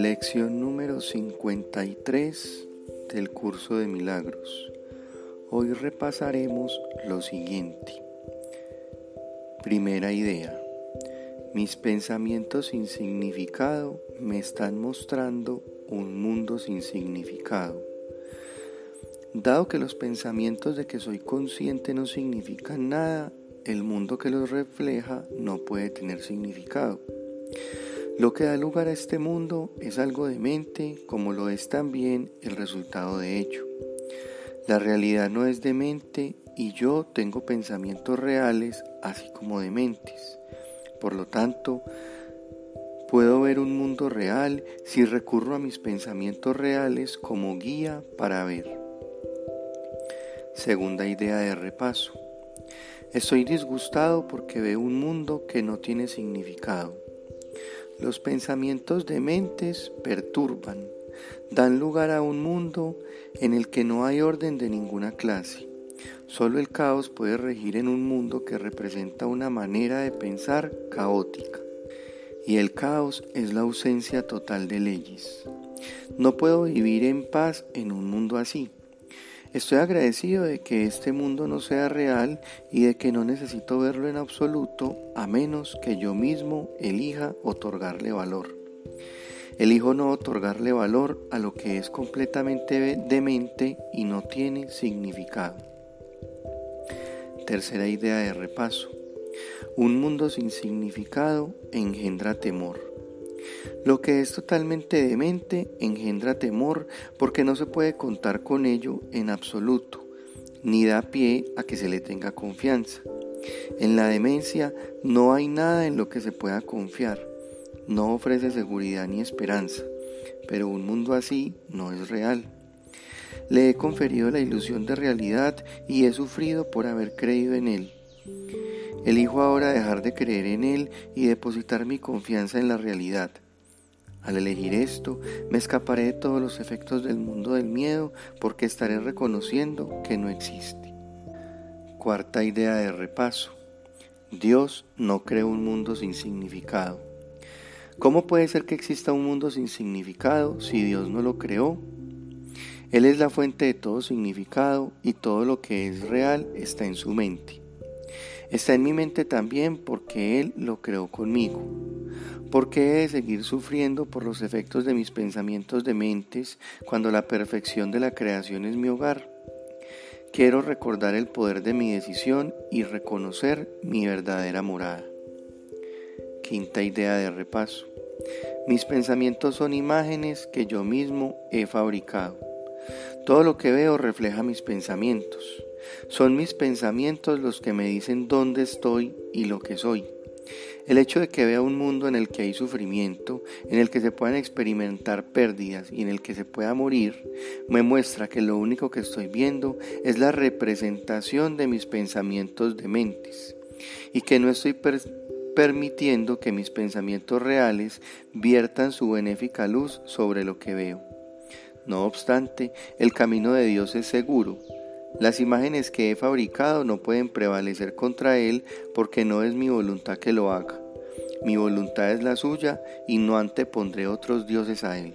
Lección número 53 del curso de milagros. Hoy repasaremos lo siguiente. Primera idea. Mis pensamientos sin significado me están mostrando un mundo sin significado. Dado que los pensamientos de que soy consciente no significan nada, el mundo que los refleja no puede tener significado. Lo que da lugar a este mundo es algo de mente, como lo es también el resultado de ello. La realidad no es de mente y yo tengo pensamientos reales así como de mentes. Por lo tanto, puedo ver un mundo real si recurro a mis pensamientos reales como guía para ver. Segunda idea de repaso. Estoy disgustado porque veo un mundo que no tiene significado. Los pensamientos de mentes perturban, dan lugar a un mundo en el que no hay orden de ninguna clase. Solo el caos puede regir en un mundo que representa una manera de pensar caótica. Y el caos es la ausencia total de leyes. No puedo vivir en paz en un mundo así. Estoy agradecido de que este mundo no sea real y de que no necesito verlo en absoluto a menos que yo mismo elija otorgarle valor. Elijo no otorgarle valor a lo que es completamente demente y no tiene significado. Tercera idea de repaso. Un mundo sin significado engendra temor. Lo que es totalmente demente engendra temor porque no se puede contar con ello en absoluto, ni da pie a que se le tenga confianza. En la demencia no hay nada en lo que se pueda confiar, no ofrece seguridad ni esperanza, pero un mundo así no es real. Le he conferido la ilusión de realidad y he sufrido por haber creído en él. Elijo ahora dejar de creer en él y depositar mi confianza en la realidad. Al elegir esto, me escaparé de todos los efectos del mundo del miedo porque estaré reconociendo que no existe. Cuarta idea de repaso. Dios no creó un mundo sin significado. ¿Cómo puede ser que exista un mundo sin significado si Dios no lo creó? Él es la fuente de todo significado y todo lo que es real está en su mente. Está en mi mente también porque Él lo creó conmigo. ¿Por qué he de seguir sufriendo por los efectos de mis pensamientos de mentes cuando la perfección de la creación es mi hogar? Quiero recordar el poder de mi decisión y reconocer mi verdadera morada. Quinta idea de repaso. Mis pensamientos son imágenes que yo mismo he fabricado. Todo lo que veo refleja mis pensamientos. Son mis pensamientos los que me dicen dónde estoy y lo que soy. El hecho de que vea un mundo en el que hay sufrimiento, en el que se puedan experimentar pérdidas y en el que se pueda morir, me muestra que lo único que estoy viendo es la representación de mis pensamientos de mentes y que no estoy permitiendo que mis pensamientos reales viertan su benéfica luz sobre lo que veo. No obstante, el camino de Dios es seguro, las imágenes que he fabricado no pueden prevalecer contra Él porque no es mi voluntad que lo haga. Mi voluntad es la suya y no antepondré otros dioses a Él.